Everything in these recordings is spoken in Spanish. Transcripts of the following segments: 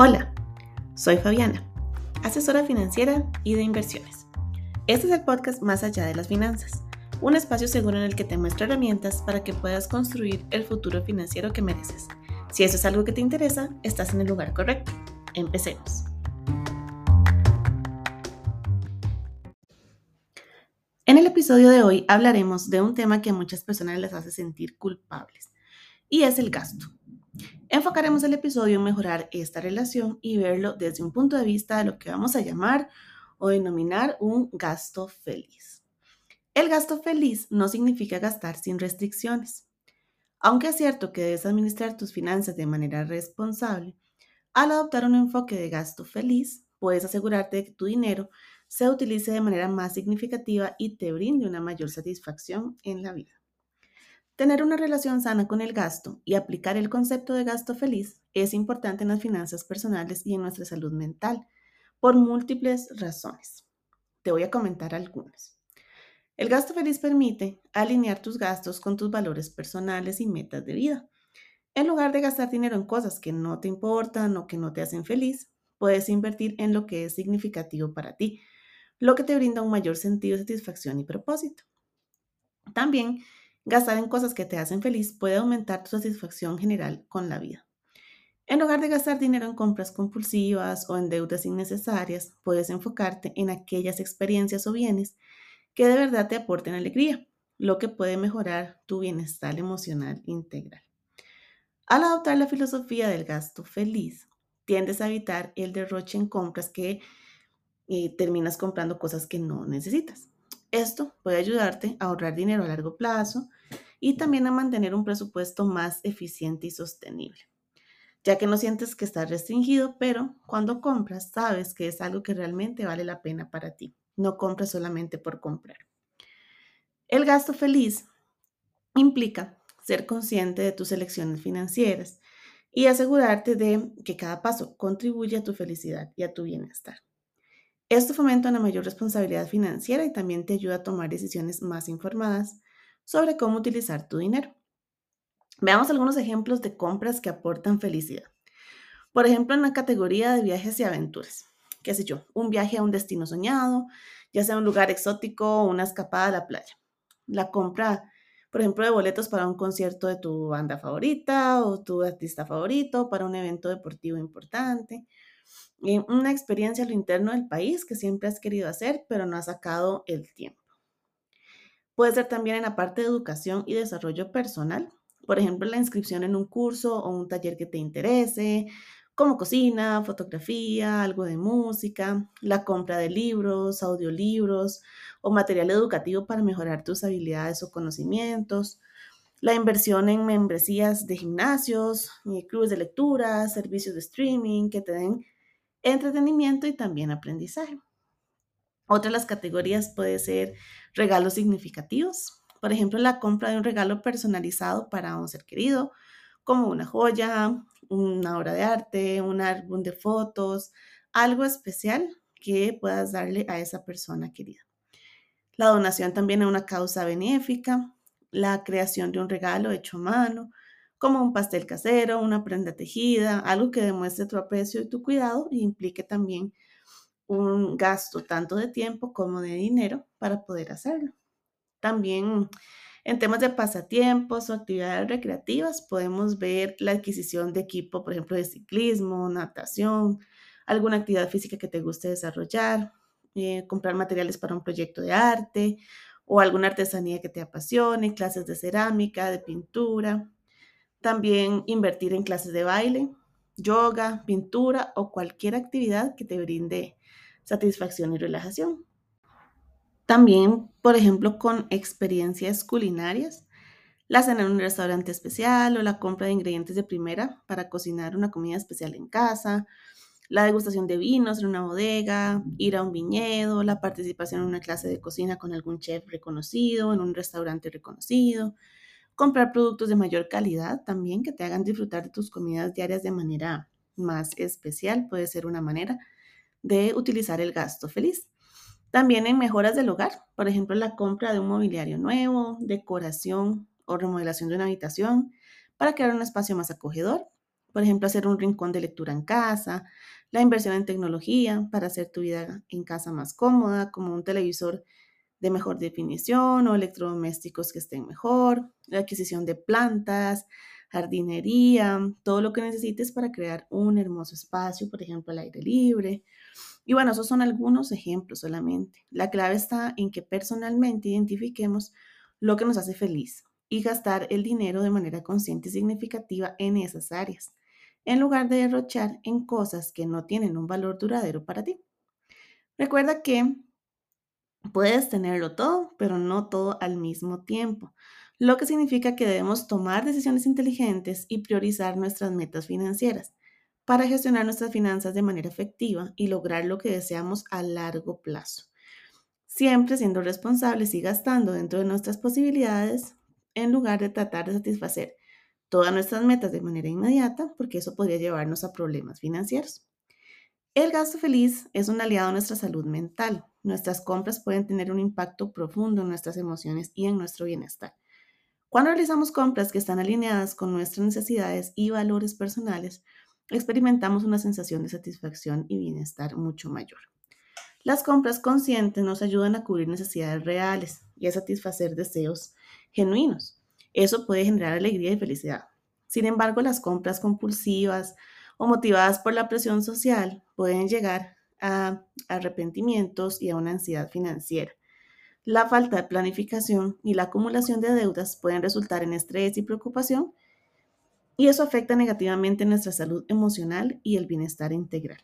Hola, soy Fabiana, asesora financiera y de inversiones. Este es el podcast Más allá de las finanzas, un espacio seguro en el que te muestro herramientas para que puedas construir el futuro financiero que mereces. Si eso es algo que te interesa, estás en el lugar correcto. Empecemos. En el episodio de hoy hablaremos de un tema que a muchas personas les hace sentir culpables y es el gasto. Enfocaremos el episodio en mejorar esta relación y verlo desde un punto de vista de lo que vamos a llamar o denominar un gasto feliz. El gasto feliz no significa gastar sin restricciones. Aunque es cierto que debes administrar tus finanzas de manera responsable, al adoptar un enfoque de gasto feliz, puedes asegurarte de que tu dinero se utilice de manera más significativa y te brinde una mayor satisfacción en la vida. Tener una relación sana con el gasto y aplicar el concepto de gasto feliz es importante en las finanzas personales y en nuestra salud mental por múltiples razones. Te voy a comentar algunas. El gasto feliz permite alinear tus gastos con tus valores personales y metas de vida. En lugar de gastar dinero en cosas que no te importan o que no te hacen feliz, puedes invertir en lo que es significativo para ti, lo que te brinda un mayor sentido de satisfacción y propósito. También, gastar en cosas que te hacen feliz puede aumentar tu satisfacción general con la vida. En lugar de gastar dinero en compras compulsivas o en deudas innecesarias, puedes enfocarte en aquellas experiencias o bienes que de verdad te aporten alegría, lo que puede mejorar tu bienestar emocional integral. Al adoptar la filosofía del gasto feliz, tiendes a evitar el derroche en compras que y terminas comprando cosas que no necesitas. Esto puede ayudarte a ahorrar dinero a largo plazo y también a mantener un presupuesto más eficiente y sostenible, ya que no sientes que estás restringido, pero cuando compras sabes que es algo que realmente vale la pena para ti. No compras solamente por comprar. El gasto feliz implica ser consciente de tus elecciones financieras y asegurarte de que cada paso contribuye a tu felicidad y a tu bienestar. Esto fomenta una mayor responsabilidad financiera y también te ayuda a tomar decisiones más informadas sobre cómo utilizar tu dinero. Veamos algunos ejemplos de compras que aportan felicidad. Por ejemplo, en la categoría de viajes y aventuras. ¿Qué sé yo? Un viaje a un destino soñado, ya sea un lugar exótico o una escapada a la playa. La compra, por ejemplo, de boletos para un concierto de tu banda favorita o tu artista favorito, para un evento deportivo importante una experiencia a lo interno del país que siempre has querido hacer, pero no has sacado el tiempo. Puede ser también en la parte de educación y desarrollo personal, por ejemplo, la inscripción en un curso o un taller que te interese, como cocina, fotografía, algo de música, la compra de libros, audiolibros o material educativo para mejorar tus habilidades o conocimientos, la inversión en membresías de gimnasios, clubes de lectura, servicios de streaming que te den entretenimiento y también aprendizaje. Otra de las categorías puede ser regalos significativos, por ejemplo, la compra de un regalo personalizado para un ser querido, como una joya, una obra de arte, un álbum de fotos, algo especial que puedas darle a esa persona querida. La donación también a una causa benéfica, la creación de un regalo hecho a mano, como un pastel casero, una prenda tejida, algo que demuestre tu aprecio y tu cuidado y implique también un gasto tanto de tiempo como de dinero para poder hacerlo. También en temas de pasatiempos o actividades recreativas podemos ver la adquisición de equipo, por ejemplo, de ciclismo, natación, alguna actividad física que te guste desarrollar, eh, comprar materiales para un proyecto de arte o alguna artesanía que te apasione, clases de cerámica, de pintura, también invertir en clases de baile, yoga, pintura o cualquier actividad que te brinde satisfacción y relajación. También, por ejemplo, con experiencias culinarias, la cena en un restaurante especial o la compra de ingredientes de primera para cocinar una comida especial en casa, la degustación de vinos en una bodega, ir a un viñedo, la participación en una clase de cocina con algún chef reconocido, en un restaurante reconocido, comprar productos de mayor calidad también que te hagan disfrutar de tus comidas diarias de manera más especial, puede ser una manera de utilizar el gasto feliz. También en mejoras del hogar, por ejemplo, la compra de un mobiliario nuevo, decoración o remodelación de una habitación para crear un espacio más acogedor. por ejemplo, hacer un rincón de lectura en casa, la inversión en tecnología para hacer tu vida en casa más cómoda, como un televisor de mejor definición o electrodomésticos que estén mejor, la adquisición de plantas, jardinería, todo lo que necesites para crear un hermoso espacio, por ejemplo, al aire libre. Y bueno, esos son algunos ejemplos solamente. La clave está en que personalmente identifiquemos lo que nos hace feliz y gastar el dinero de manera consciente y significativa en esas áreas, en lugar de derrochar en cosas que no tienen un valor duradero para ti. Recuerda que puedes tenerlo todo, pero no todo al mismo tiempo lo que significa que debemos tomar decisiones inteligentes y priorizar nuestras metas financieras para gestionar nuestras finanzas de manera efectiva y lograr lo que deseamos a largo plazo. Siempre siendo responsables y gastando dentro de nuestras posibilidades en lugar de tratar de satisfacer todas nuestras metas de manera inmediata, porque eso podría llevarnos a problemas financieros. El gasto feliz es un aliado a nuestra salud mental. Nuestras compras pueden tener un impacto profundo en nuestras emociones y en nuestro bienestar. Cuando realizamos compras que están alineadas con nuestras necesidades y valores personales, experimentamos una sensación de satisfacción y bienestar mucho mayor. Las compras conscientes nos ayudan a cubrir necesidades reales y a satisfacer deseos genuinos. Eso puede generar alegría y felicidad. Sin embargo, las compras compulsivas o motivadas por la presión social pueden llegar a arrepentimientos y a una ansiedad financiera. La falta de planificación y la acumulación de deudas pueden resultar en estrés y preocupación y eso afecta negativamente nuestra salud emocional y el bienestar integral.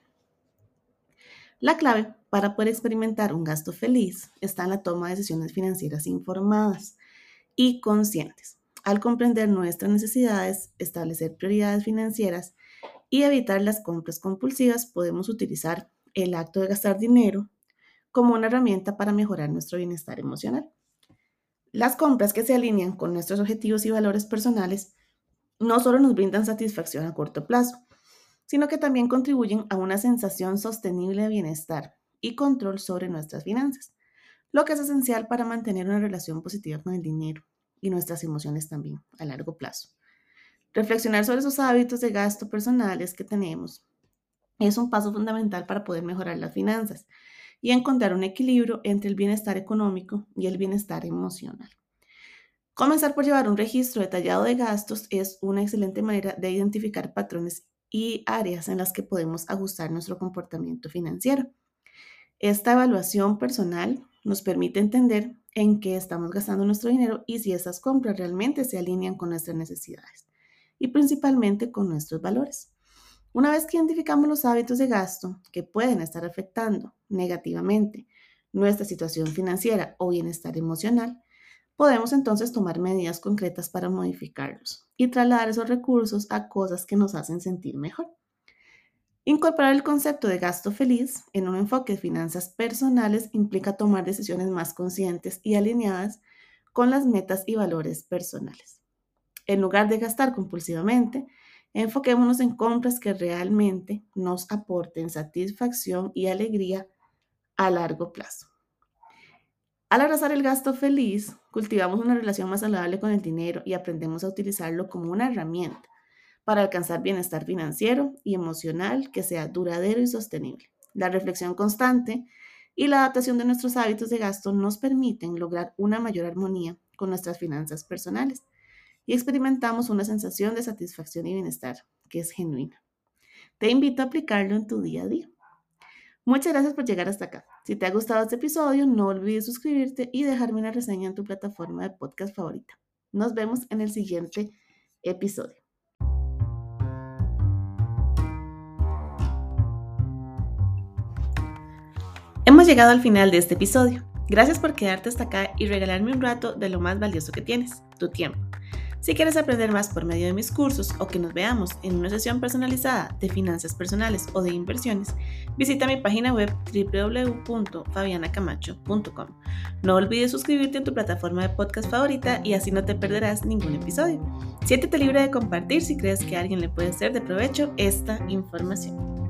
La clave para poder experimentar un gasto feliz está en la toma de decisiones financieras informadas y conscientes. Al comprender nuestras necesidades, establecer prioridades financieras y evitar las compras compulsivas, podemos utilizar el acto de gastar dinero como una herramienta para mejorar nuestro bienestar emocional. Las compras que se alinean con nuestros objetivos y valores personales no solo nos brindan satisfacción a corto plazo, sino que también contribuyen a una sensación sostenible de bienestar y control sobre nuestras finanzas, lo que es esencial para mantener una relación positiva con el dinero y nuestras emociones también a largo plazo. Reflexionar sobre esos hábitos de gasto personales que tenemos es un paso fundamental para poder mejorar las finanzas y encontrar un equilibrio entre el bienestar económico y el bienestar emocional. Comenzar por llevar un registro detallado de gastos es una excelente manera de identificar patrones y áreas en las que podemos ajustar nuestro comportamiento financiero. Esta evaluación personal nos permite entender en qué estamos gastando nuestro dinero y si esas compras realmente se alinean con nuestras necesidades y principalmente con nuestros valores. Una vez que identificamos los hábitos de gasto que pueden estar afectando negativamente nuestra situación financiera o bienestar emocional, podemos entonces tomar medidas concretas para modificarlos y trasladar esos recursos a cosas que nos hacen sentir mejor. Incorporar el concepto de gasto feliz en un enfoque de finanzas personales implica tomar decisiones más conscientes y alineadas con las metas y valores personales. En lugar de gastar compulsivamente, Enfoquémonos en compras que realmente nos aporten satisfacción y alegría a largo plazo. Al abrazar el gasto feliz, cultivamos una relación más saludable con el dinero y aprendemos a utilizarlo como una herramienta para alcanzar bienestar financiero y emocional que sea duradero y sostenible. La reflexión constante y la adaptación de nuestros hábitos de gasto nos permiten lograr una mayor armonía con nuestras finanzas personales y experimentamos una sensación de satisfacción y bienestar que es genuina. Te invito a aplicarlo en tu día a día. Muchas gracias por llegar hasta acá. Si te ha gustado este episodio, no olvides suscribirte y dejarme una reseña en tu plataforma de podcast favorita. Nos vemos en el siguiente episodio. Hemos llegado al final de este episodio. Gracias por quedarte hasta acá y regalarme un rato de lo más valioso que tienes, tu tiempo. Si quieres aprender más por medio de mis cursos o que nos veamos en una sesión personalizada de finanzas personales o de inversiones, visita mi página web www.fabianacamacho.com. No olvides suscribirte en tu plataforma de podcast favorita y así no te perderás ningún episodio. Siéntete libre de compartir si crees que a alguien le puede ser de provecho esta información.